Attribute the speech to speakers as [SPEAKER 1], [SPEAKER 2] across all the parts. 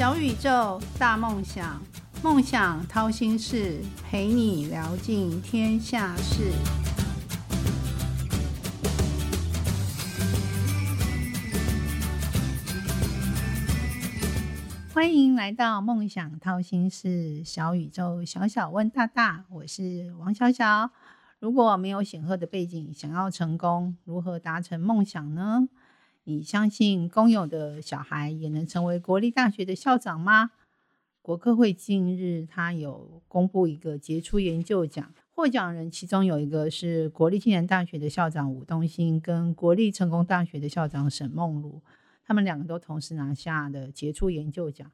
[SPEAKER 1] 小宇宙，大梦想，梦想掏心事，陪你聊尽天下事。欢迎来到梦想掏心事，小宇宙，小小问大大，我是王小小。如果没有显赫的背景，想要成功，如何达成梦想呢？你相信公有的小孩也能成为国立大学的校长吗？国科会近日他有公布一个杰出研究奖，获奖人其中有一个是国立暨南大学的校长吴东兴，跟国立成功大学的校长沈梦茹，他们两个都同时拿下的杰出研究奖。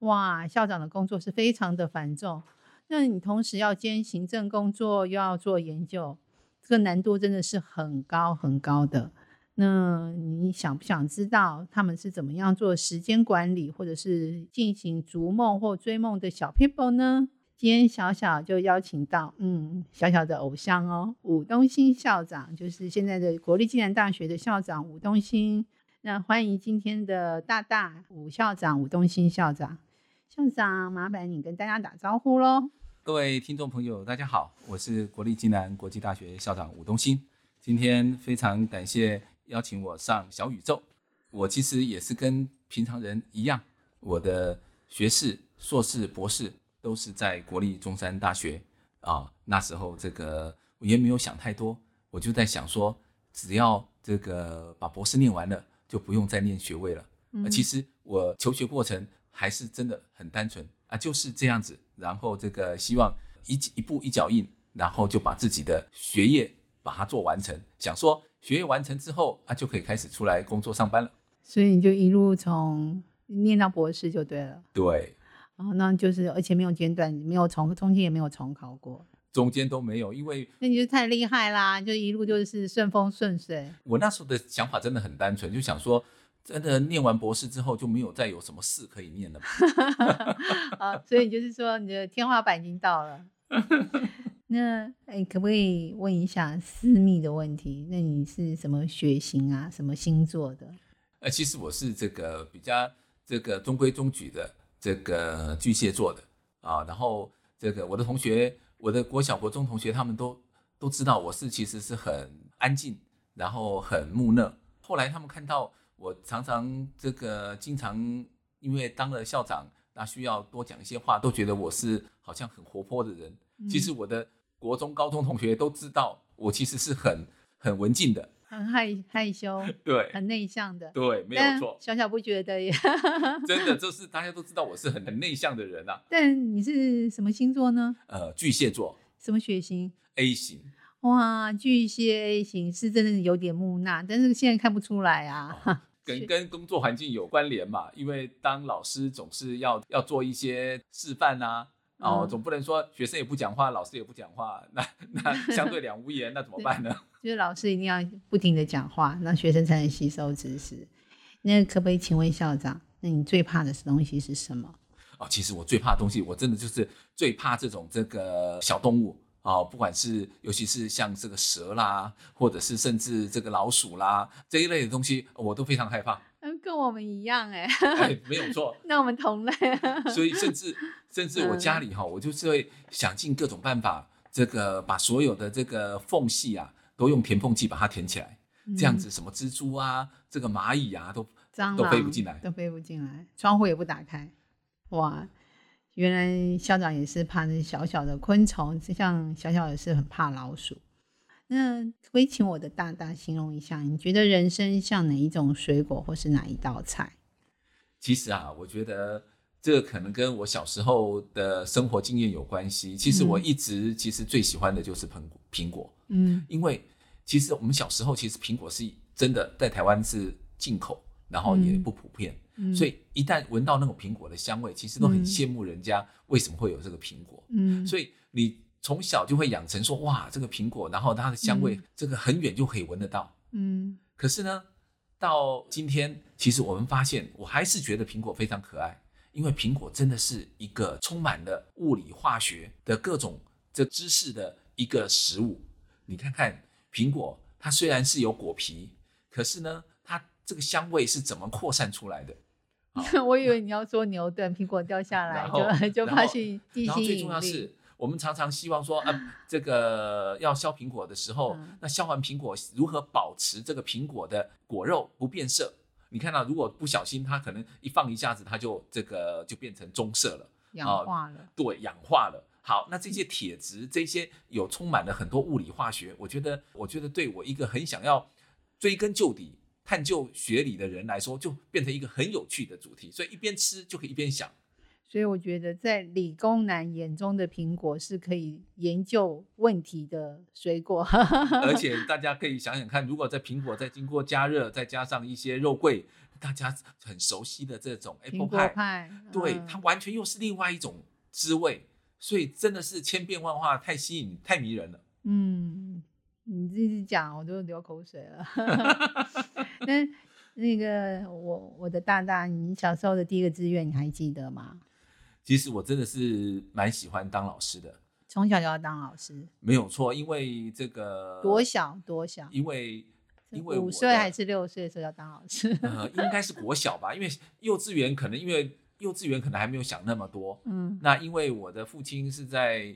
[SPEAKER 1] 哇，校长的工作是非常的繁重。那你同时要兼行政工作，又要做研究，这个难度真的是很高很高的。那你想不想知道他们是怎么样做时间管理，或者是进行逐梦或追梦的小 people 呢？今天小小就邀请到，嗯，小小的偶像哦，武东兴校长，就是现在的国立暨南大学的校长武东兴。那欢迎今天的大大武校长武东兴校长。校长，麻烦你跟大家打招呼喽。
[SPEAKER 2] 各位听众朋友，大家好，我是国立暨南国际大学校长武东兴。今天非常感谢邀请我上小宇宙。我其实也是跟平常人一样，我的学士、硕士、博士都是在国立中山大学啊。那时候这个我也没有想太多，我就在想说，只要这个把博士念完了，就不用再念学位了。嗯，其实我求学过程。还是真的很单纯啊，就是这样子。然后这个希望一一步一脚印，然后就把自己的学业把它做完成。想说学业完成之后啊，就可以开始出来工作上班了。
[SPEAKER 1] 所以你就一路从念到博士就对了。
[SPEAKER 2] 对。
[SPEAKER 1] 然后那就是而且没有间断，没有重中间也没有重考过。
[SPEAKER 2] 中间都没有，因为
[SPEAKER 1] 那你就太厉害啦，就一路就是顺风顺水。
[SPEAKER 2] 我那时候的想法真的很单纯，就想说。真的念完博士之后就没有再有什么事可以念了。
[SPEAKER 1] 啊，所以就是说你的天花板已经到了。那哎，可不可以问一下私密的问题？那你是什么血型啊？什么星座的？
[SPEAKER 2] 呃，其实我是这个比较这个中规中矩的这个巨蟹座的啊。然后这个我的同学，我的国小国中同学，他们都都知道我是其实是很安静，然后很木讷。后来他们看到。我常常这个经常因为当了校长，那需要多讲一些话，都觉得我是好像很活泼的人。其实我的国中、高中同学都知道，我其实是很 很文静的，
[SPEAKER 1] 很害害羞，
[SPEAKER 2] 对，
[SPEAKER 1] 很内向的，
[SPEAKER 2] 对，没有错。
[SPEAKER 1] 小小不觉得耶，
[SPEAKER 2] 真的，就是大家都知道我是很很内向的人啊。
[SPEAKER 1] 但你是什么星座呢？
[SPEAKER 2] 呃，巨蟹座。
[SPEAKER 1] 什么血型
[SPEAKER 2] ？A 型。
[SPEAKER 1] 哇，巨蟹 A 型是真的是有点木讷，但是现在看不出来啊。
[SPEAKER 2] 跟跟工作环境有关联嘛，因为当老师总是要要做一些示范啊，哦，总不能说学生也不讲话，老师也不讲话，那那 相对两无言，那怎么办呢？
[SPEAKER 1] 就是老师一定要不停的讲话，那学生才能吸收知识。那可不可以请问校长，那你最怕的东西是什么？
[SPEAKER 2] 哦，其实我最怕的东西，我真的就是最怕这种这个小动物。啊，不管是尤其是像这个蛇啦，或者是甚至这个老鼠啦这一类的东西，我都非常害怕。
[SPEAKER 1] 嗯，跟我们一样哎。
[SPEAKER 2] 哎，没有错。
[SPEAKER 1] 那我们同类。
[SPEAKER 2] 所以甚至甚至我家里哈，我就是会想尽各种办法，这个把所有的这个缝隙啊，都用填缝剂把它填起来，这样子什么蜘蛛啊，这个蚂蚁啊，都都飞不进来，
[SPEAKER 1] 都飞不进来，窗户也不打开，哇。原来校长也是怕那小小的昆虫，像小小也是很怕老鼠。那可以请我的大大形容一下，你觉得人生像哪一种水果，或是哪一道菜？
[SPEAKER 2] 其实啊，我觉得这可能跟我小时候的生活经验有关系。其实我一直其实最喜欢的就是苹果，苹果。嗯，因为其实我们小时候其实苹果是真的在台湾是进口，然后也不普遍。所以一旦闻到那种苹果的香味，其实都很羡慕人家为什么会有这个苹果。嗯，所以你从小就会养成说，哇，这个苹果，然后它的香味，这个很远就可以闻得到。嗯，可是呢，到今天，其实我们发现，我还是觉得苹果非常可爱，因为苹果真的是一个充满了物理化学的各种这知识的一个食物。你看看苹果，它虽然是有果皮，可是呢，它这个香味是怎么扩散出来的？
[SPEAKER 1] 我以为你要说牛顿，苹果掉下来就 就发现地心
[SPEAKER 2] 引力。我们常常希望说，啊，这个要削苹果的时候，那削完苹果如何保持这个苹果的果肉不变色？你看到，如果不小心，它可能一放一下子，它就这个就变成棕色了，
[SPEAKER 1] 氧化了。
[SPEAKER 2] 对，氧化了。好，那这些铁质，这些有充满了很多物理化学，我觉得，我觉得对我一个很想要追根究底、探究学理的人来说，就变成一个很有趣的主题。所以一边吃就可以一边想。
[SPEAKER 1] 所以我觉得，在理工男眼中的苹果是可以研究问题的水果。
[SPEAKER 2] 而 且大家可以想想看，如果在苹果再经过加热，再加上一些肉桂，大家很熟悉的这种 apple
[SPEAKER 1] pie，
[SPEAKER 2] 对它完全又是另外一种滋味。所以真的是千变万化，太吸引、太迷人了。
[SPEAKER 1] 嗯，你自己讲，我都流口水了。那 那个我我的大大，你小时候的第一个志愿你还记得吗？
[SPEAKER 2] 其实我真的是蛮喜欢当老师的，
[SPEAKER 1] 从小就要当老师，
[SPEAKER 2] 没有错。因为这个
[SPEAKER 1] 多小多小，
[SPEAKER 2] 因为因为
[SPEAKER 1] 五岁还是六岁的时候要当老师，
[SPEAKER 2] 呃，应该是国小吧，因为幼稚园可能因为。幼稚园可能还没有想那么多，嗯，那因为我的父亲是在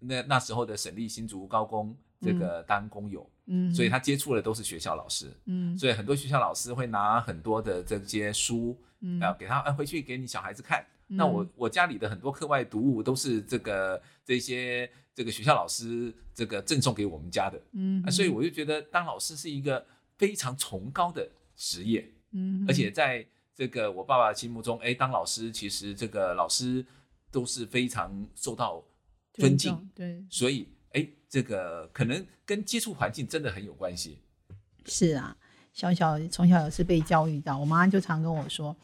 [SPEAKER 2] 那那时候的省立新竹高工这个当工友，嗯，所以他接触的都是学校老师，嗯，所以很多学校老师会拿很多的这些书，嗯，啊，给他哎回去给你小孩子看。那我我家里的很多课外读物都是这个这些这个学校老师这个赠送给我们家的，嗯，所以我就觉得当老师是一个非常崇高的职业，嗯，而且在。这个我爸爸心目中，哎，当老师其实这个老师都是非常受到尊敬，
[SPEAKER 1] 对，
[SPEAKER 2] 所以哎，这个可能跟接触环境真的很有关系。
[SPEAKER 1] 是啊，小小从小也是被教育到，我妈就常跟我说：“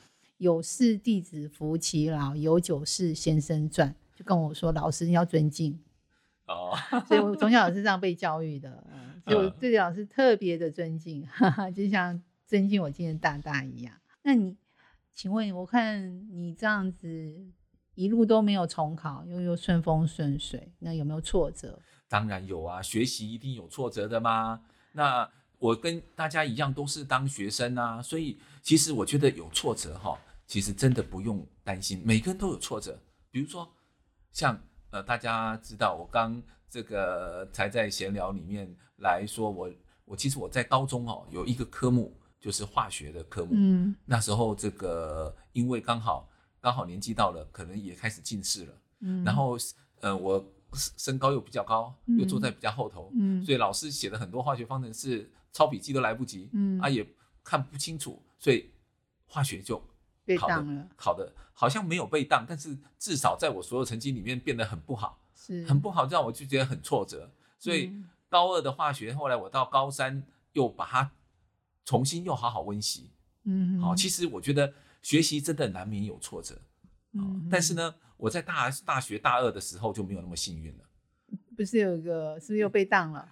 [SPEAKER 1] 有事弟子服其劳，有酒事先生传。”就跟我说，老师要尊敬。哦，所以我从小也是这样被教育的，所以我对老师特别的尊敬，就像尊敬我今天大大一样。那你？请问，我看你这样子一路都没有重考，又又顺风顺水，那有没有挫折？
[SPEAKER 2] 当然有啊，学习一定有挫折的嘛？那我跟大家一样都是当学生啊，所以其实我觉得有挫折哈，其实真的不用担心，每个人都有挫折。比如说，像呃，大家知道我刚这个才在闲聊里面来说，我我其实我在高中哦有一个科目。就是化学的科目，嗯，那时候这个因为刚好刚好年纪到了，可能也开始近视了，嗯，然后呃我身高又比较高，又坐在比较后头，嗯，所以老师写的很多化学方程式抄笔记都来不及，嗯，啊也看不清楚，所以化学就
[SPEAKER 1] 被当了，
[SPEAKER 2] 考的好像没有被当，但是至少在我所有成绩里面变得很不好，
[SPEAKER 1] 是。
[SPEAKER 2] 很不好，让我就觉得很挫折，所以高二的化学后来我到高三又把它。重新又好好温习，嗯，好，其实我觉得学习真的难免有挫折，嗯，但是呢，我在大大学大二的时候就没有那么幸运了，
[SPEAKER 1] 不是有一个是不是又被当了？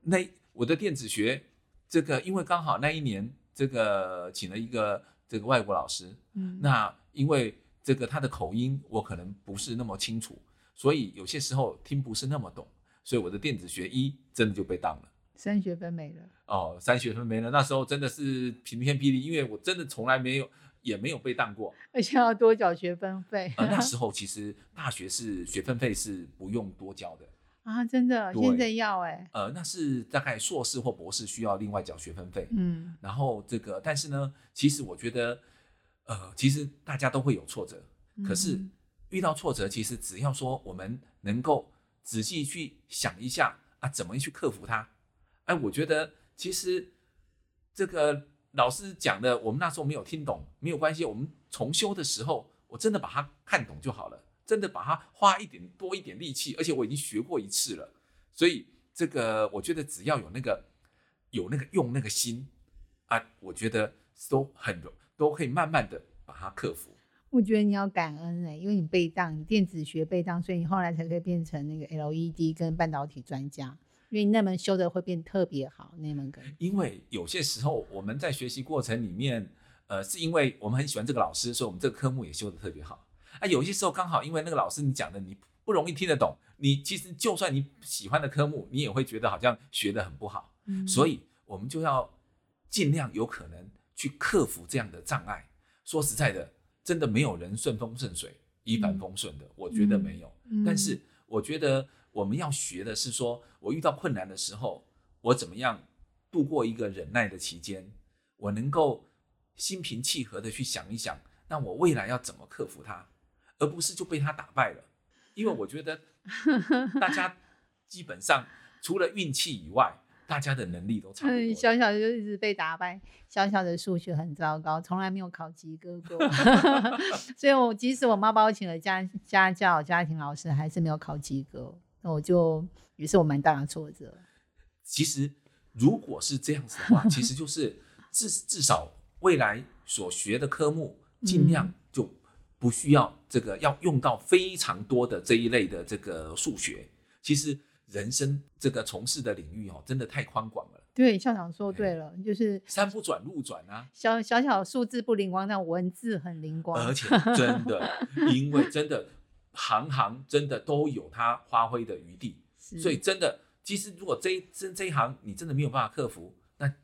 [SPEAKER 2] 那我的电子学这个，因为刚好那一年这个请了一个这个外国老师，嗯，那因为这个他的口音我可能不是那么清楚，所以有些时候听不是那么懂，所以我的电子学一真的就被当了。
[SPEAKER 1] 三学分没了哦，
[SPEAKER 2] 三学分没了。那时候真的是晴天霹雳，因为我真的从来没有，也没有被当过，
[SPEAKER 1] 而且要多缴学分费。
[SPEAKER 2] 呃，那 时候其实大学是学分费是不用多交的
[SPEAKER 1] 啊，真的，现在要哎。
[SPEAKER 2] 呃，那是大概硕士或博士需要另外缴学分费。嗯，然后这个，但是呢，其实我觉得，呃，其实大家都会有挫折，可是遇到挫折，其实只要说我们能够仔细去想一下啊，怎么去克服它。哎，我觉得其实这个老师讲的，我们那时候没有听懂，没有关系。我们重修的时候，我真的把它看懂就好了，真的把它花一点多一点力气，而且我已经学过一次了。所以这个我觉得只要有那个有那个用那个心啊，我觉得都很都可以慢慢的把它克服。
[SPEAKER 1] 我觉得你要感恩哎，因为你背当，你电子学背当，所以你后来才可以变成那个 LED 跟半导体专家。因为你那门修的会变特别好，那门课。
[SPEAKER 2] 因为有些时候我们在学习过程里面，呃，是因为我们很喜欢这个老师，所以我们这个科目也修的特别好。啊，有些时候刚好因为那个老师你讲的你不容易听得懂，你其实就算你喜欢的科目，你也会觉得好像学的很不好。嗯。所以我们就要尽量有可能去克服这样的障碍。说实在的，真的没有人顺风顺水、一帆风顺的，我觉得没有。但是我觉得我们要学的是说，我遇到困难的时候，我怎么样度过一个忍耐的期间，我能够心平气和的去想一想，那我未来要怎么克服它，而不是就被他打败了。因为我觉得 大家基本上除了运气以外。大家的能力都差不多。
[SPEAKER 1] 小小的就一直被打败，小小的数学很糟糕，从来没有考及格过。所以我即使我妈把我请了家家教、家庭老师，还是没有考及格。那我就也是我蛮大的挫折。
[SPEAKER 2] 其实如果是这样子的话，其实就是至至少未来所学的科目，尽量就不需要这个要用到非常多的这一类的这个数学。其实。人生这个从事的领域哦，真的太宽广了。
[SPEAKER 1] 对，校长说对了，就是
[SPEAKER 2] 山不转路转啊。
[SPEAKER 1] 小小小数字不灵光，但文字很灵光。
[SPEAKER 2] 而且 真的，因为真的行行真的都有它发挥的余地，所以真的，其实如果这这这一行你真的没有办法克服，那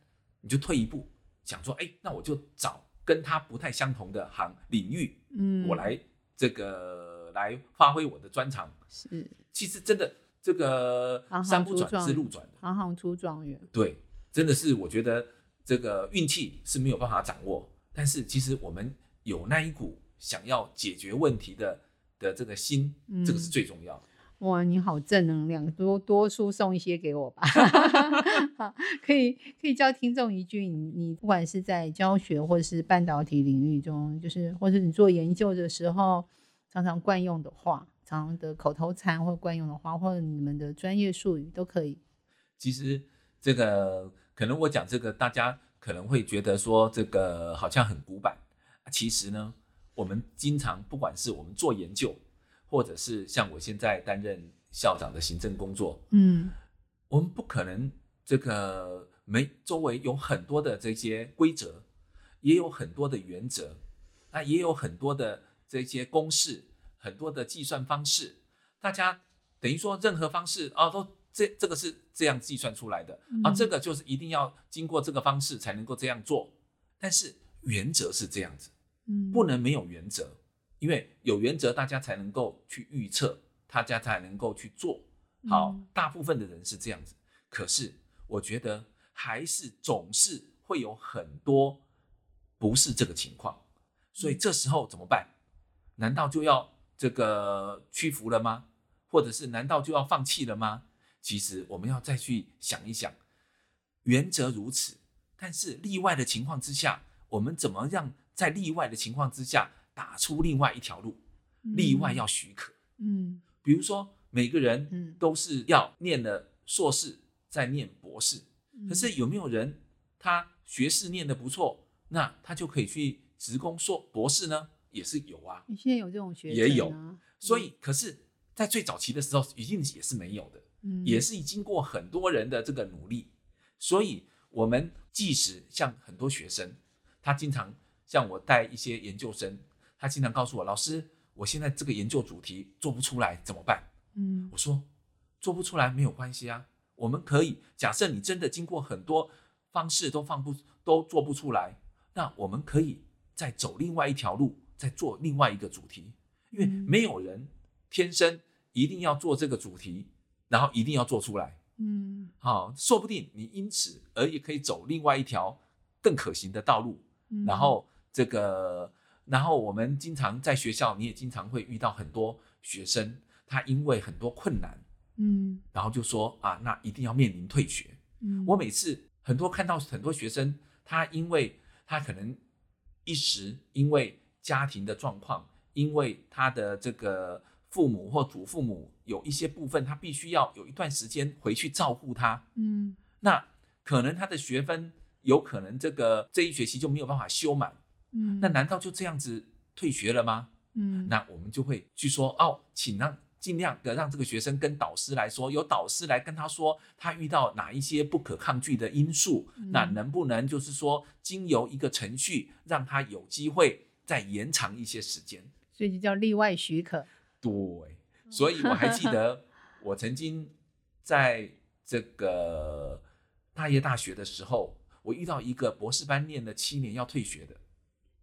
[SPEAKER 2] 你就退一步，想说，哎，那我就找跟它不太相同的行领域，嗯，我来这个来发挥我的专长。
[SPEAKER 1] 是，
[SPEAKER 2] 其实真的。这个山不转是路转的，
[SPEAKER 1] 行行出状元。
[SPEAKER 2] 对，真的是我觉得这个运气是没有办法掌握，但是其实我们有那一股想要解决问题的的这个心，这个是最重要的。
[SPEAKER 1] 哇，你好正能量，多多输送一些给我吧。好，可以可以教听众一句，你你不管是在教学或者是半导体领域中，就是或者你做研究的时候，常常惯用的话。常的口头禅或惯用的话，或者你们的专业术语都可以。
[SPEAKER 2] 其实这个可能我讲这个，大家可能会觉得说这个好像很古板。其实呢，我们经常不管是我们做研究，或者是像我现在担任校长的行政工作，嗯，我们不可能这个没周围有很多的这些规则，也有很多的原则，那也有很多的这些公式。很多的计算方式，大家等于说任何方式啊，都这这个是这样计算出来的啊，这个就是一定要经过这个方式才能够这样做。但是原则是这样子，嗯，不能没有原则，因为有原则，大家才能够去预测，大家才能够去做好。大部分的人是这样子，可是我觉得还是总是会有很多不是这个情况，所以这时候怎么办？难道就要？这个屈服了吗？或者是难道就要放弃了吗？其实我们要再去想一想，原则如此，但是例外的情况之下，我们怎么样在例外的情况之下打出另外一条路？例外要许可，嗯，比如说每个人都是要念了硕士再念博士，可是有没有人他学士念的不错，那他就可以去职工硕博士呢？也是有啊，
[SPEAKER 1] 你现在有这种学
[SPEAKER 2] 也有，所以可是，在最早期的时候，一定也是没有的，嗯，也是经过很多人的这个努力，所以我们即使像很多学生，他经常像我带一些研究生，他经常告诉我，老师，我现在这个研究主题做不出来怎么办？嗯，我说做不出来没有关系啊，我们可以假设你真的经过很多方式都放不都做不出来，那我们可以再走另外一条路。再做另外一个主题，因为没有人天生一定要做这个主题，然后一定要做出来。嗯，好，说不定你因此而也可以走另外一条更可行的道路。然后这个，然后我们经常在学校，你也经常会遇到很多学生，他因为很多困难，嗯，然后就说啊，那一定要面临退学。嗯，我每次很多看到很多学生，他因为他可能一时因为家庭的状况，因为他的这个父母或祖父母有一些部分，他必须要有一段时间回去照顾他。嗯，那可能他的学分有可能这个这一学期就没有办法修满。嗯，那难道就这样子退学了吗？嗯，那我们就会去说哦，请让尽量的让这个学生跟导师来说，由导师来跟他说，他遇到哪一些不可抗拒的因素，那能不能就是说经由一个程序，让他有机会。再延长一些时间，
[SPEAKER 1] 所以就叫例外许可。
[SPEAKER 2] 对，所以我还记得 我曾经在这个大业大学的时候，我遇到一个博士班念了七年要退学的。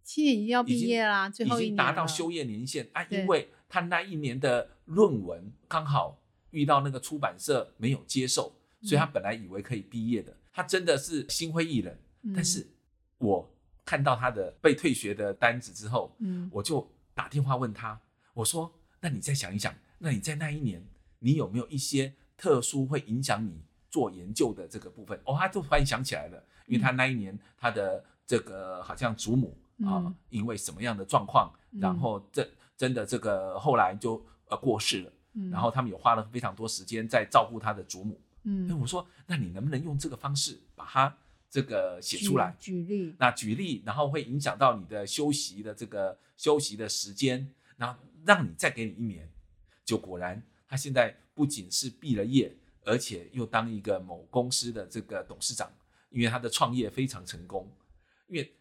[SPEAKER 1] 七年已经要毕业啦，最后
[SPEAKER 2] 已经达到修业年限啊，因为他那一年的论文刚好遇到那个出版社没有接受，所以他本来以为可以毕业的，他真的是心灰意冷。但是我看到他的被退学的单子之后，嗯，我就打电话问他，我说：“那你再想一想，那你在那一年，你有没有一些特殊会影响你做研究的这个部分？”哦，他就突然想起来了，因为他那一年他的这个好像祖母啊，因为什么样的状况，然后这真的这个后来就呃过世了，然后他们也花了非常多时间在照顾他的祖母。嗯，我说：“那你能不能用这个方式把他？”这个写出来，
[SPEAKER 1] 举例，
[SPEAKER 2] 那举例，然后会影响到你的休息的这个休息的时间，然后让你再给你一年，就果然他现在不仅是毕了业，而且又当一个某公司的这个董事长，因为他的创业非常成功。因为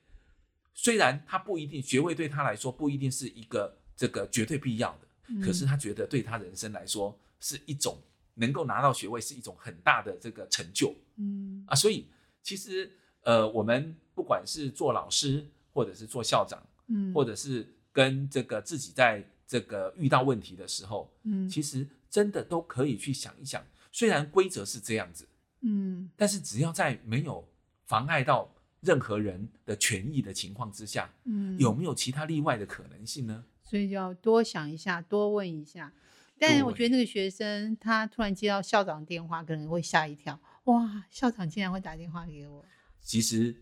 [SPEAKER 2] 虽然他不一定学位对他来说不一定是一个这个绝对必要的，可是他觉得对他人生来说是一种能够拿到学位是一种很大的这个成就，嗯啊，所以。其实，呃，我们不管是做老师，或者是做校长，嗯，或者是跟这个自己在这个遇到问题的时候，嗯，其实真的都可以去想一想。虽然规则是这样子，嗯，但是只要在没有妨碍到任何人的权益的情况之下，嗯，有没有其他例外的可能性呢？
[SPEAKER 1] 所以就要多想一下，多问一下。但我觉得那个学生他突然接到校长电话，可能会吓一跳。哇，校长竟然会打电话给我。
[SPEAKER 2] 其实，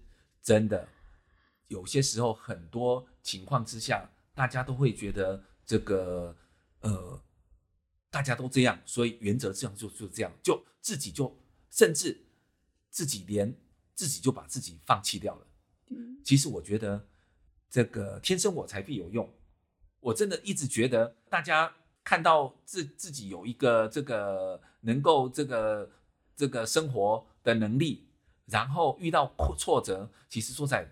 [SPEAKER 2] 真的有些时候，很多情况之下，大家都会觉得这个，呃，大家都这样，所以原则这样就就这样，就自己就甚至自己连自己就把自己放弃掉了。其实我觉得这个天生我材必有用。我真的一直觉得，大家看到自自己有一个这个能够这个。这个生活的能力，然后遇到挫折，其实说在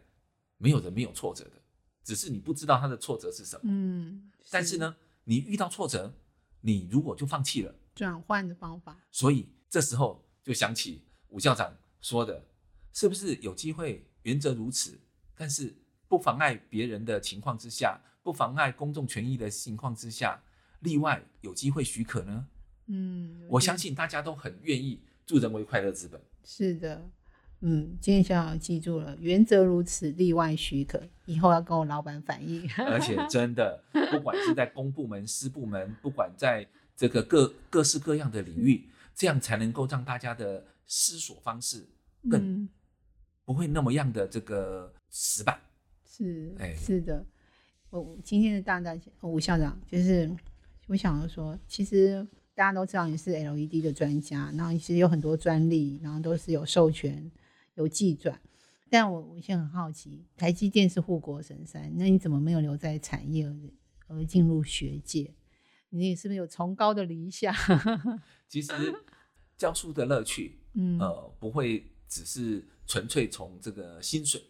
[SPEAKER 2] 没有人没有挫折的，只是你不知道他的挫折是什么。嗯，但是呢，你遇到挫折，你如果就放弃了，
[SPEAKER 1] 转换的方法。
[SPEAKER 2] 所以这时候就想起吴校长说的，是不是有机会原则如此，但是不妨碍别人的情况之下，不妨碍公众权益的情况之下，例外有机会许可呢？嗯，我相信大家都很愿意。助人为快乐之本。
[SPEAKER 1] 是的，嗯，今天小小记住了，原则如此，例外许可。以后要跟我老板反映。
[SPEAKER 2] 而且真的，不管是在公部门、私部门，不管在这个各各式各样的领域，这样才能够让大家的思索方式更不会那么样的这个死板。
[SPEAKER 1] 是，哎，是的。我今天的大大吴校长，就是我想要说，其实。大家都知道你是 LED 的专家，然后其实有很多专利，然后都是有授权、有技转。但我我现在很好奇，台积电是护国神山，那你怎么没有留在产业而进入学界？你是不是有崇高的理想？
[SPEAKER 2] 其实教书的乐趣，嗯，呃，不会只是纯粹从这个薪水。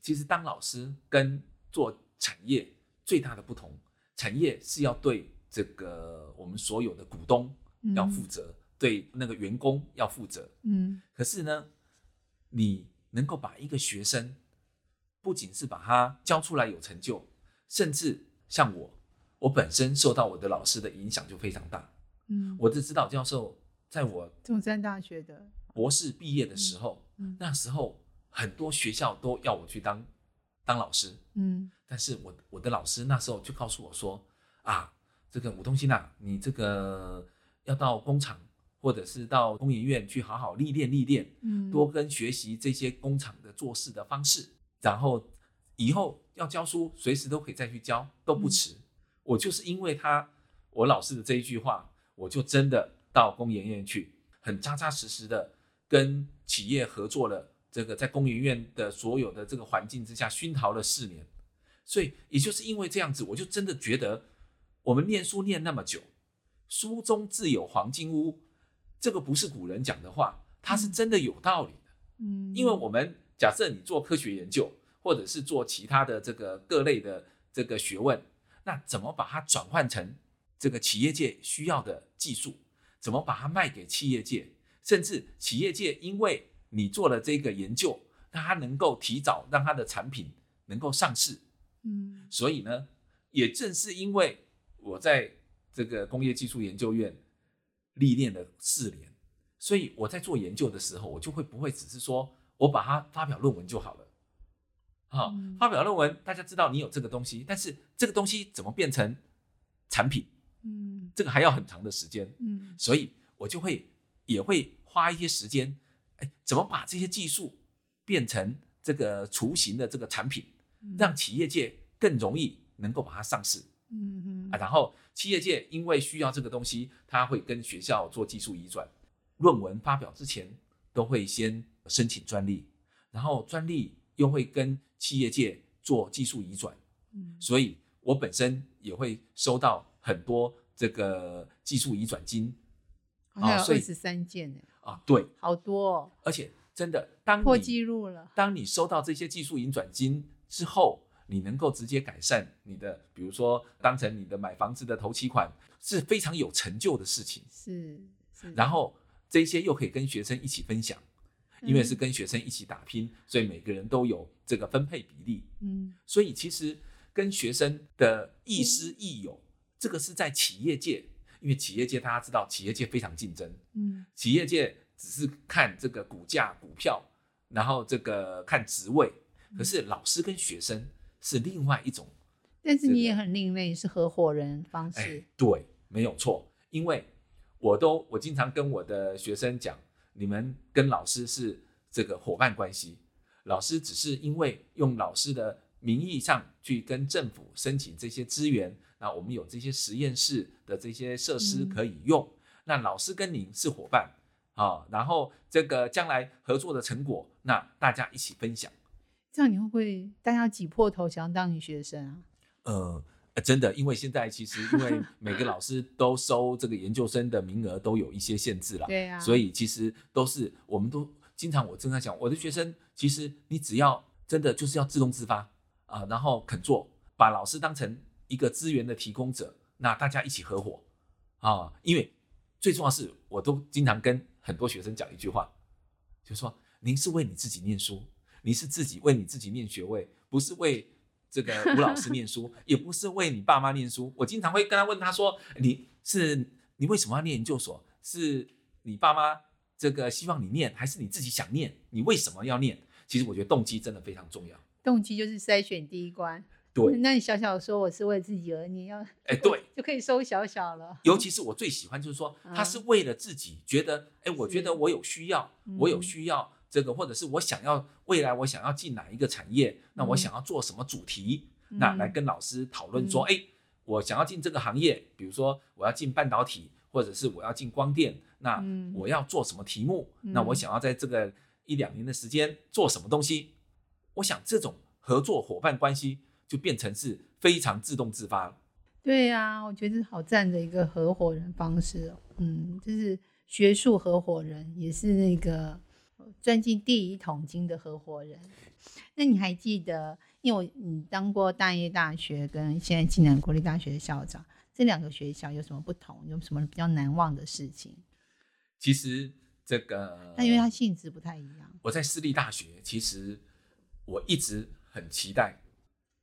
[SPEAKER 2] 其实当老师跟做产业最大的不同，产业是要对。这个我们所有的股东要负责，对那个员工要负责。嗯，可是呢，你能够把一个学生，不仅是把他教出来有成就，甚至像我，我本身受到我的老师的影响就非常大。嗯，我的指导教授在我
[SPEAKER 1] 中山大学的
[SPEAKER 2] 博士毕业的时候，那时候很多学校都要我去当当老师。嗯，但是我我的老师那时候就告诉我说啊。这个吴东新啊，你这个要到工厂或者是到工研院去好好历练历练，嗯，多跟学习这些工厂的做事的方式，然后以后要教书，随时都可以再去教，都不迟。我就是因为他我老师的这一句话，我就真的到工研院去，很扎扎实实的跟企业合作了。这个在工研院的所有的这个环境之下熏陶了四年，所以也就是因为这样子，我就真的觉得。我们念书念那么久，书中自有黄金屋，这个不是古人讲的话，它是真的有道理的。嗯，因为我们假设你做科学研究，或者是做其他的这个各类的这个学问，那怎么把它转换成这个企业界需要的技术？怎么把它卖给企业界？甚至企业界因为你做了这个研究，那它能够提早让它的产品能够上市，嗯，所以呢，也正是因为我在这个工业技术研究院历练了四年，所以我在做研究的时候，我就会不会只是说我把它发表论文就好了。好，发表论文，大家知道你有这个东西，但是这个东西怎么变成产品？嗯，这个还要很长的时间。嗯，所以我就会也会花一些时间，哎，怎么把这些技术变成这个雏形的这个产品，让企业界更容易能够把它上市。嗯嗯，啊，然后企业界因为需要这个东西，他会跟学校做技术移转，论文发表之前都会先申请专利，然后专利又会跟企业界做技术移转，嗯，所以我本身也会收到很多这个技术移转金，
[SPEAKER 1] 还有二十三件呢，
[SPEAKER 2] 啊，对，
[SPEAKER 1] 好多，
[SPEAKER 2] 而且真的，当
[SPEAKER 1] 破纪录了。
[SPEAKER 2] 当你收到这些技术移转金之后，你能够直接改善你的，比如说当成你的买房子的头期款，是非常有成就的事情。
[SPEAKER 1] 是，
[SPEAKER 2] 然后这些又可以跟学生一起分享。因为是跟学生一起打拼，所以每个人都有这个分配比例。嗯，所以其实跟学生的亦师亦友，这个是在企业界，因为企业界大家知道，企业界非常竞争。嗯，企业界只是看这个股价、股票，然后这个看职位，可是老师跟学生是另外一种。
[SPEAKER 1] 但是你也很另类，是合伙人方式。
[SPEAKER 2] 对，没有错。因为我都我经常跟我的学生讲。你们跟老师是这个伙伴关系，老师只是因为用老师的名义上去跟政府申请这些资源，那我们有这些实验室的这些设施可以用，那老师跟您是伙伴啊，然后这个将来合作的成果，那大家一起分享，
[SPEAKER 1] 这样你会不会大家挤破头想要当你学生啊？
[SPEAKER 2] 呃。真的，因为现在其实因为每个老师都收这个研究生的名额都有一些限制了，
[SPEAKER 1] 对呀，
[SPEAKER 2] 所以其实都是我们都经常我正在讲，我的学生其实你只要真的就是要自动自发啊，然后肯做，把老师当成一个资源的提供者，那大家一起合伙啊，因为最重要是，我都经常跟很多学生讲一句话，就是说您是为你自己念书，你是自己为你自己念学位，不是为。这个吴老师念书 也不是为你爸妈念书，我经常会跟他问他说：“你是你为什么要念研究所？是你爸妈这个希望你念，还是你自己想念？你为什么要念？”其实我觉得动机真的非常重要。
[SPEAKER 1] 动机就是筛选第一关。
[SPEAKER 2] 对，
[SPEAKER 1] 那你小小说我是为自己而你，要
[SPEAKER 2] 哎 对，
[SPEAKER 1] 就可以收小小了。
[SPEAKER 2] 尤其是我最喜欢就是说，他是为了自己觉得，哎，我觉得我有需要，我有需要。这个或者是我想要未来我想要进哪一个产业，那我想要做什么主题，那来跟老师讨论说，哎，我想要进这个行业，比如说我要进半导体，或者是我要进光电，那我要做什么题目？那我想要在这个一两年的时间做什么东西？我想这种合作伙伴关系就变成是非常自动自发了。
[SPEAKER 1] 对呀，我觉得好赞的一个合伙人方式哦，嗯，就是学术合伙人，也是那个。赚进第一桶金的合伙人，那你还记得？因为我你当过大业大学跟现在暨南国立大学的校长，这两个学校有什么不同？有什么比较难忘的事情？
[SPEAKER 2] 其实这个，
[SPEAKER 1] 那因为它性质不太一样。
[SPEAKER 2] 我在私立大学，其实我一直很期待，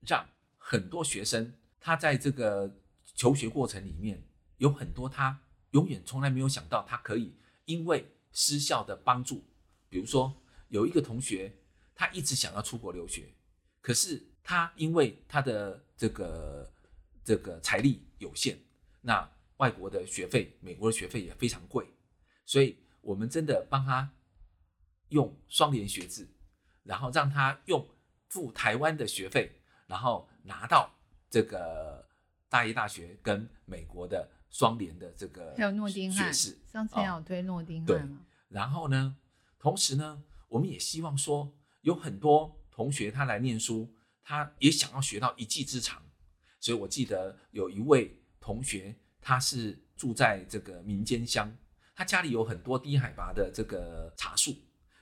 [SPEAKER 2] 让很多学生他在这个求学过程里面，有很多他永远从来没有想到，他可以因为私校的帮助。比如说，有一个同学，他一直想要出国留学，可是他因为他的这个这个财力有限，那外国的学费，美国的学费也非常贵，所以我们真的帮他用双联学制，然后让他用付台湾的学费，然后拿到这个大一大学跟美国的双联的这个
[SPEAKER 1] 还有诺丁汉
[SPEAKER 2] 士，
[SPEAKER 1] 上次有推诺丁汉吗？
[SPEAKER 2] 然后呢？同时呢，我们也希望说，有很多同学他来念书，他也想要学到一技之长。所以我记得有一位同学，他是住在这个民间乡，他家里有很多低海拔的这个茶树。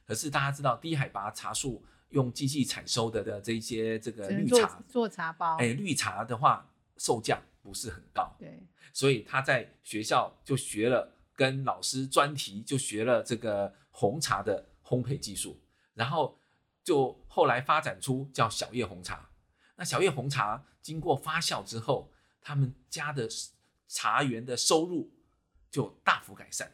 [SPEAKER 2] 可是大家知道，低海拔茶树用机器采收的的这些这个绿茶
[SPEAKER 1] 做茶包，
[SPEAKER 2] 哎，绿茶的话售价不是很高。
[SPEAKER 1] 对，
[SPEAKER 2] 所以他在学校就学了，跟老师专题就学了这个。红茶的烘焙技术，然后就后来发展出叫小叶红茶。那小叶红茶经过发酵之后，他们家的茶园的收入就大幅改善，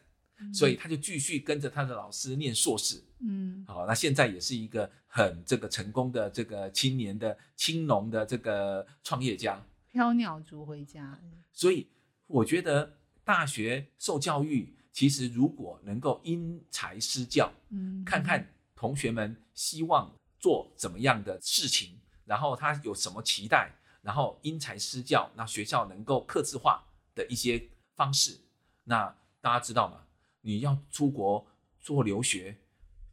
[SPEAKER 2] 所以他就继续跟着他的老师念硕士。嗯，好，那现在也是一个很这个成功的这个青年的青农的这个创业家。
[SPEAKER 1] 飘鸟族回家。
[SPEAKER 2] 所以我觉得大学受教育，其实如果能够因材施教，嗯，看看同学们希望做怎么样的事情，然后他有什么期待，然后因材施教，那学校能够克制化的一些方式。那大家知道吗？你要出国做留学。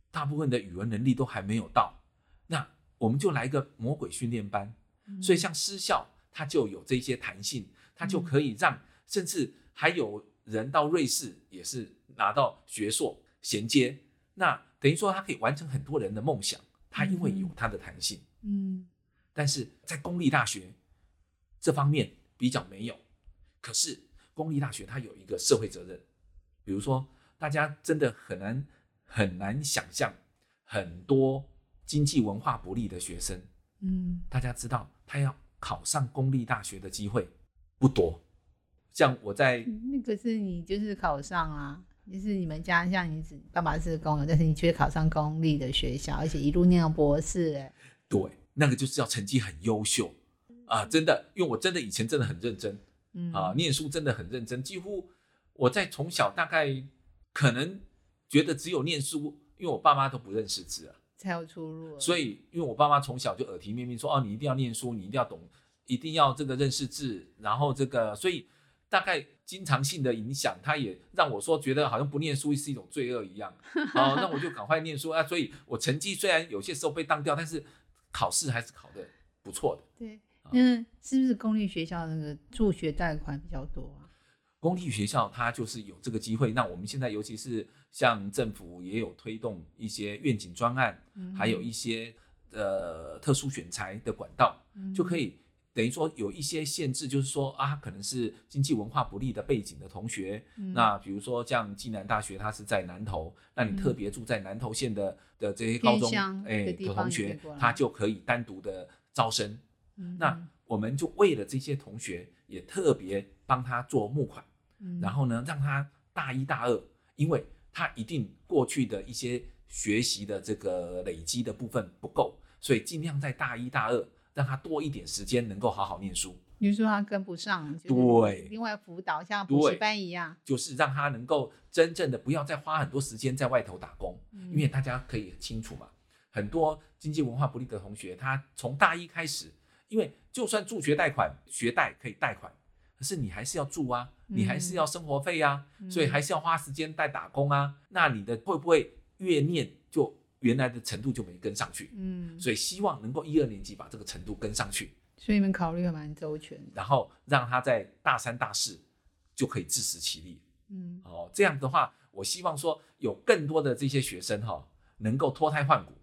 [SPEAKER 2] 大部分的语文能力都还没有到，那我们就来一个魔鬼训练班。所以像私校，它就有这些弹性，它就可以让，甚至还有人到瑞士也是拿到学硕衔接。那等于说，它可以完成很多人的梦想。它因为有它的弹性，嗯，但是在公立大学这方面比较没有。可是公立大学它有一个社会责任，比如说大家真的很难。很难想象，很多经济文化不利的学生，嗯，大家知道他要考上公立大学的机会不多。像我在
[SPEAKER 1] 那个是你就是考上啊，就是你们家像你爸爸是工人，但是你却考上公立的学校，而且一路念到博士，哎，
[SPEAKER 2] 对，那个就是要成绩很优秀。啊，真的，因为我真的以前真的很认真，嗯。啊，念书真的很认真，几乎我在从小大概可能。觉得只有念书，因为我爸妈都不认识字啊，
[SPEAKER 1] 才有出路。
[SPEAKER 2] 所以，因为我爸妈从小就耳提面命说：“哦，你一定要念书，你一定要懂，一定要这个认识字。”然后这个，所以大概经常性的影响，他也让我说觉得好像不念书是一种罪恶一样。哦，那我就赶快念书啊！所以我成绩虽然有些时候被当掉，但是考试还是考的不错的。
[SPEAKER 1] 对，嗯，是不是公立学校那个助学贷款比较多啊？
[SPEAKER 2] 公立学校它就是有这个机会。那我们现在尤其是。像政府也有推动一些愿景专案，还有一些呃特殊选材的管道，就可以等于说有一些限制，就是说啊，可能是经济文化不利的背景的同学，那比如说像暨南大学，它是在南投，那你特别住在南投县的的这些高中哎的同学，他就可以单独的招生。那我们就为了这些同学，也特别帮他做募款，然后呢，让他大一大二，因为。他一定过去的一些学习的这个累积的部分不够，所以尽量在大一大二让他多一点时间能够好好念书。
[SPEAKER 1] 比如说他跟不上，
[SPEAKER 2] 对，
[SPEAKER 1] 另外辅导像补习班一样，
[SPEAKER 2] 就是让他能够真正的不要再花很多时间在外头打工，因为大家可以清楚嘛，很多经济文化不利的同学，他从大一开始，因为就算助学贷款，学贷可以贷款。可是你还是要住啊，你还是要生活费啊，所以还是要花时间在打工啊。那你的会不会越念就原来的程度就没跟上去？嗯，所以希望能够一二年级把这个程度跟上去。
[SPEAKER 1] 所以你们考虑的蛮周全。
[SPEAKER 2] 然后让他在大三、大四就可以自食其力。嗯，哦，这样的话，我希望说有更多的这些学生哈，能够脱胎换骨，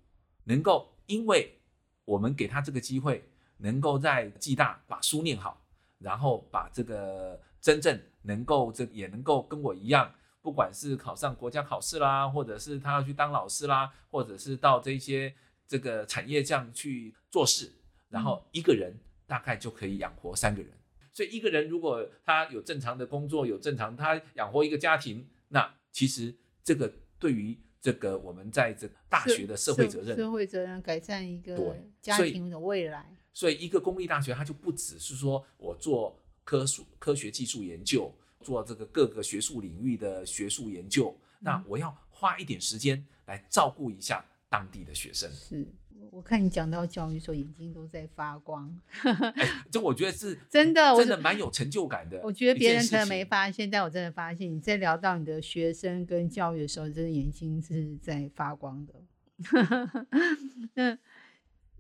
[SPEAKER 2] 能够因为我们给他这个机会，能够在暨大把书念好。然后把这个真正能够这也能够跟我一样，不管是考上国家考试啦，或者是他要去当老师啦，或者是到这些这个产业这样去做事，然后一个人大概就可以养活三个人。所以一个人如果他有正常的工作，有正常他养活一个家庭，那其实这个对于这个我们在这大学的社会责任，
[SPEAKER 1] 社会责任改善一个家庭的未来。
[SPEAKER 2] 所以，一个公立大学，它就不只是说我做科术、科学技术研究，做这个各个学术领域的学术研究。那我要花一点时间来照顾一下当地的学生。
[SPEAKER 1] 是，我看你讲到教育时候，眼睛都在发光。
[SPEAKER 2] 这我觉得是
[SPEAKER 1] 真的，
[SPEAKER 2] 真的蛮有成就感的。
[SPEAKER 1] 我觉得别人可能没发现，但我真的发现，你在聊到你的学生跟教育的时候，真的眼睛是在发光的。那。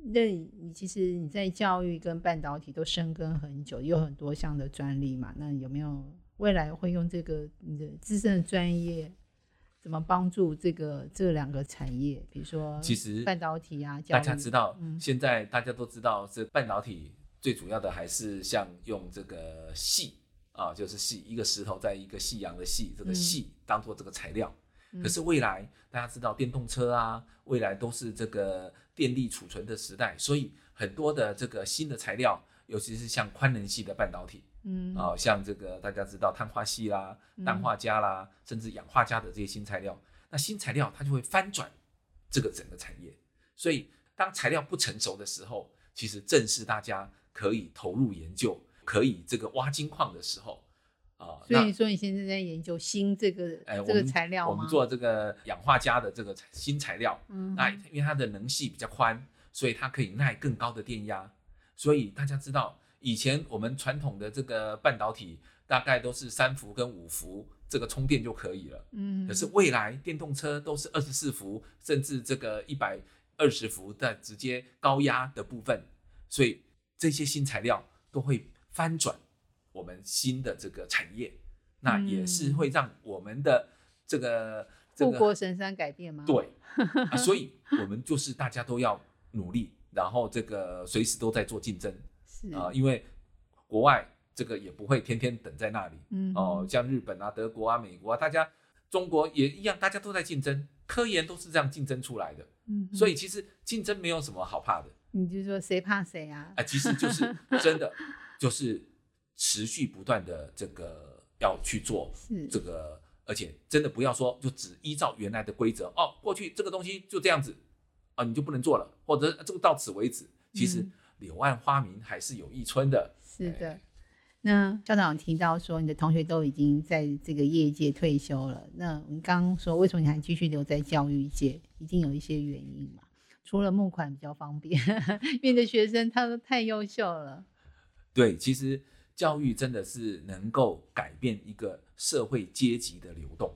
[SPEAKER 1] 那你其实你在教育跟半导体都深耕很久，有很多项的专利嘛？那有没有未来会用这个你的自身的专业，怎么帮助这个这两个产业？比如说，
[SPEAKER 2] 其实
[SPEAKER 1] 半导体啊，
[SPEAKER 2] 大家知道，现在大家都知道，这半导体最主要的还是像用这个锡啊，就是锡一个石头在一个夕阳的锡，这个锡当做这个材料。可是未来大家知道电动车啊，未来都是这个电力储存的时代，所以很多的这个新的材料，尤其是像宽能系的半导体，嗯，啊，像这个大家知道碳化系啦、氮化镓啦，甚至氧化镓的这些新材料，那新材料它就会翻转这个整个产业。所以当材料不成熟的时候，其实正是大家可以投入研究、可以这个挖金矿的时候。
[SPEAKER 1] 啊，所以说你现在在研究新这个这个材料
[SPEAKER 2] 吗？我们做这个氧化镓的这个新材料，嗯，那因为它的能系比较宽，所以它可以耐更高的电压。所以大家知道，以前我们传统的这个半导体大概都是三伏跟五伏这个充电就可以了，嗯，可是未来电动车都是二十四伏，甚至这个一百二十伏的直接高压的部分，所以这些新材料都会翻转。我们新的这个产业，那也是会让我们的这个
[SPEAKER 1] 护国神山改变吗？
[SPEAKER 2] 对，所以我们就是大家都要努力，然后这个随时都在做竞争，是啊，因为国外这个也不会天天等在那里，嗯哦，像日本啊、德国啊、美国啊，大家中国也一样，大家都在竞争，科研都是这样竞争出来的，嗯，所以其实竞争没有什么好怕的，
[SPEAKER 1] 你就说谁怕谁啊？
[SPEAKER 2] 啊，其实就是真的就是。持续不断的这个要去做这个，而且真的不要说就只依照原来的规则哦，过去这个东西就这样子啊，你就不能做了，或者这个到此为止。其实柳暗花明还是有一村的。
[SPEAKER 1] 是的。那校长提到说，你的同学都已经在这个业界退休了，那你刚刚说为什么你还继续留在教育界？一定有一些原因嘛？除了募款比较方便，因为你的学生他都太优秀了。
[SPEAKER 2] 对，其实。教育真的是能够改变一个社会阶级的流动。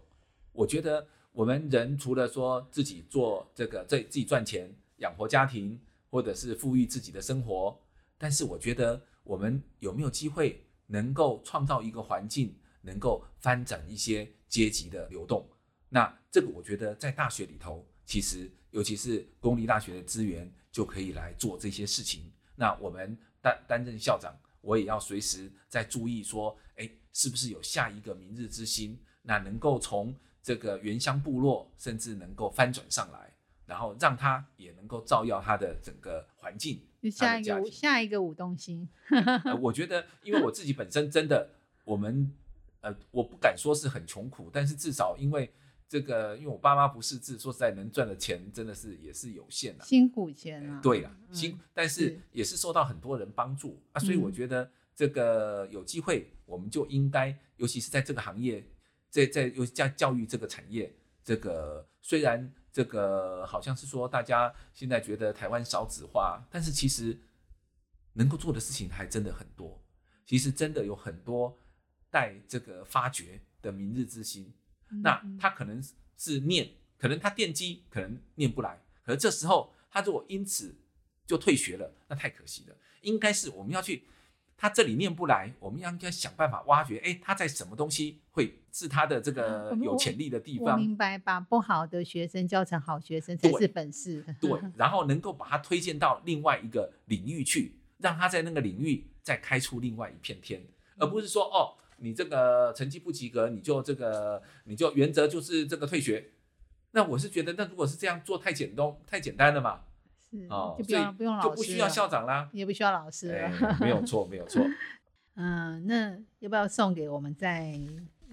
[SPEAKER 2] 我觉得我们人除了说自己做这个，自自己赚钱养活家庭，或者是富裕自己的生活，但是我觉得我们有没有机会能够创造一个环境，能够翻展一些阶级的流动？那这个我觉得在大学里头，其实尤其是公立大学的资源就可以来做这些事情。那我们担担任校长。我也要随时在注意，说，哎，是不是有下一个明日之星？那能够从这个原乡部落，甚至能够翻转上来，然后让他也能够照耀他的整个环境。
[SPEAKER 1] 下一个下一个舞动星。
[SPEAKER 2] 我觉得，因为我自己本身真的，我们，呃，我不敢说是很穷苦，但是至少因为。这个，因为我爸妈不识字，说实在，能赚的钱真的是也是有限的，
[SPEAKER 1] 辛苦钱啊。
[SPEAKER 2] 对啊，辛，但是也是受到很多人帮助啊，所以我觉得这个有机会，我们就应该，尤其是在这个行业，在在尤教教育这个产业，这个虽然这个好像是说大家现在觉得台湾少子化，但是其实能够做的事情还真的很多，其实真的有很多待这个发掘的明日之星。那他可能是念，可能他电机可能念不来，可是这时候他如果因此就退学了，那太可惜了。应该是我们要去，他这里念不来，我们要应该想办法挖掘，哎，他在什么东西会是他的这个有潜力的地方？
[SPEAKER 1] 明白，把不好的学生教成好学生才是本事。
[SPEAKER 2] 对，然后能够把他推荐到另外一个领域去，让他在那个领域再开出另外一片天，而不是说哦。你这个成绩不及格，你就这个，你就原则就是这个退学。那我是觉得，那如果是这样做，太简单，太简单了嘛。
[SPEAKER 1] 是哦，就不用不用老师，
[SPEAKER 2] 就不需要校长啦，
[SPEAKER 1] 也不需要老师了。
[SPEAKER 2] 没有错，没有错。
[SPEAKER 1] 嗯，那要不要送给我们在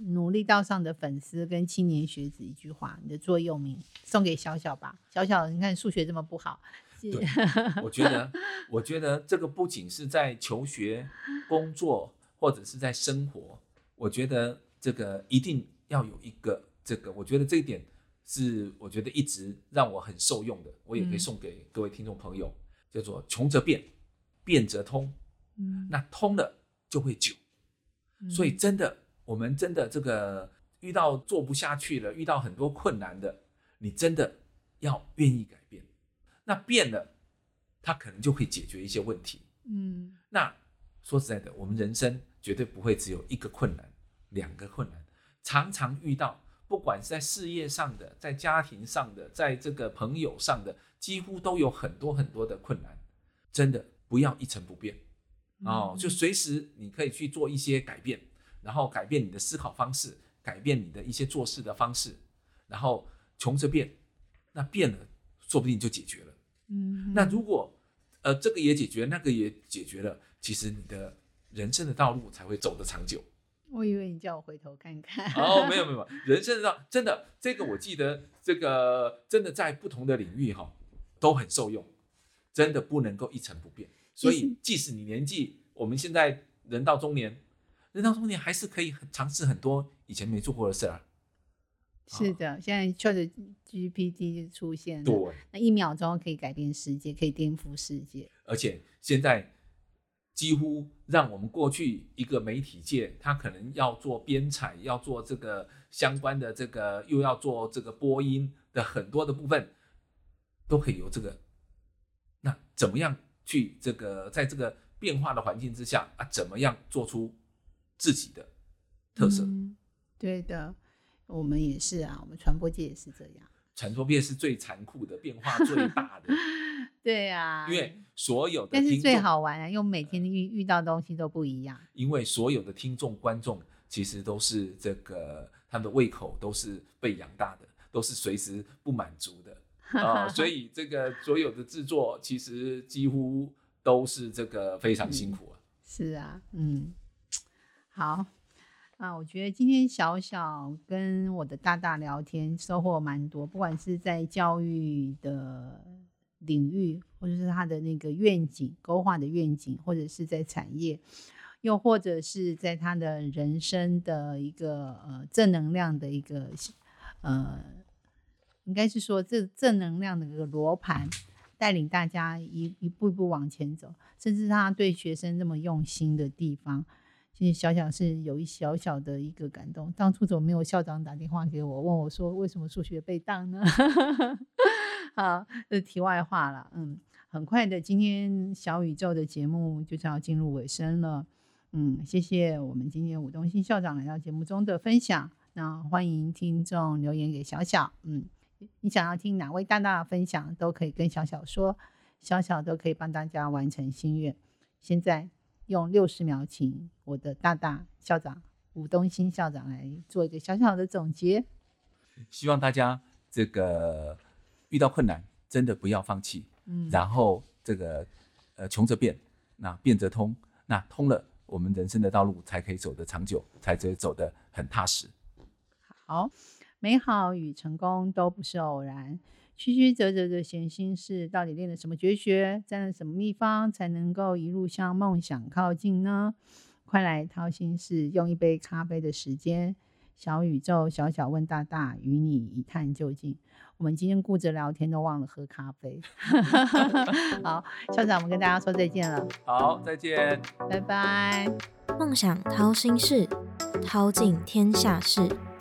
[SPEAKER 1] 努力道上的粉丝跟青年学子一句话？你的座右铭，送给小小吧。小小，你看数学这么不好。
[SPEAKER 2] 对，我觉得，我觉得这个不仅是在求学、工作。或者是在生活，我觉得这个一定要有一个这个，我觉得这一点是我觉得一直让我很受用的，我也可以送给各位听众朋友，叫做穷则变，变则通，嗯，那通了就会久，所以真的，我们真的这个遇到做不下去了，遇到很多困难的，你真的要愿意改变，那变了，它可能就会解决一些问题，嗯，那说实在的，我们人生。绝对不会只有一个困难，两个困难，常常遇到，不管是在事业上的，在家庭上的，在这个朋友上的，几乎都有很多很多的困难。真的不要一成不变哦，就随时你可以去做一些改变，然后改变你的思考方式，改变你的一些做事的方式，然后穷着变，那变了，说不定就解决了。嗯，那如果呃，这个也解决，那个也解决了，其实你的人生的道路才会走得长久。
[SPEAKER 1] 我以为你叫我回头看看。
[SPEAKER 2] 哦，没有没有，人生的道真的这个我记得，这个真的在不同的领域哈都很受用，真的不能够一成不变。所以即使你年纪，我们现在人到中年，人到中年还是可以尝试很多以前没做过的事儿。
[SPEAKER 1] 是的，现在确实 GPT 出现，
[SPEAKER 2] 对，
[SPEAKER 1] 那一秒钟可以改变世界，可以颠覆世界。
[SPEAKER 2] 而且现在几乎让我们过去一个媒体界，他可能要做编采，要做这个相关的这个，又要做这个播音的很多的部分，都可以由这个。那怎么样去这个在这个变化的环境之下啊？怎么样做出自己的特色？
[SPEAKER 1] 对的。我们也是啊，我们传播界也是这样。
[SPEAKER 2] 传播片是最残酷的，变化最 大的。
[SPEAKER 1] 对呀，
[SPEAKER 2] 因为所有的
[SPEAKER 1] 但是最好玩啊，因为每天遇遇到东西都不一样。
[SPEAKER 2] 因为所有的听众观众其实都是这个，他们的胃口都是被养大的，都是随时不满足的 啊，所以这个所有的制作其实几乎都是这个非常辛苦啊。
[SPEAKER 1] 是啊，嗯，好。啊，我觉得今天小小跟我的大大聊天收获蛮多，不管是在教育的领域，或者是他的那个愿景勾画的愿景，或者是在产业，又或者是在他的人生的一个呃正能量的一个呃，应该是说这正能量的一个罗盘，带领大家一一步一步往前走，甚至他对学生那么用心的地方。其实小小是有一小小的一个感动，当初怎么没有校长打电话给我，问我说为什么数学被当呢？好，这题外话了。嗯，很快的，今天小宇宙的节目就是要进入尾声了。嗯，谢谢我们今天吴东新校长来到节目中的分享。那欢迎听众留言给小小。嗯，你想要听哪位大大的分享，都可以跟小小说，小小都可以帮大家完成心愿。现在。用六十秒，请我的大大校长吴东新校长来做一个小小的总结。
[SPEAKER 2] 希望大家这个遇到困难，真的不要放弃。嗯，然后这个呃穷则变，那变则通，那通了，我们人生的道路才可以走得长久，才可以走得很踏实。
[SPEAKER 1] 好，美好与成功都不是偶然。曲曲折折的闲心事，到底练了什么绝学，占了什么秘方，才能够一路向梦想靠近呢？快来掏心事，用一杯咖啡的时间，小宇宙小小问大大，与你一探究竟。我们今天顾着聊天，都忘了喝咖啡。好，校长，我们跟大家说再见了。
[SPEAKER 2] 好，再见，
[SPEAKER 1] 拜拜。
[SPEAKER 3] 梦想掏心事，掏尽天下事。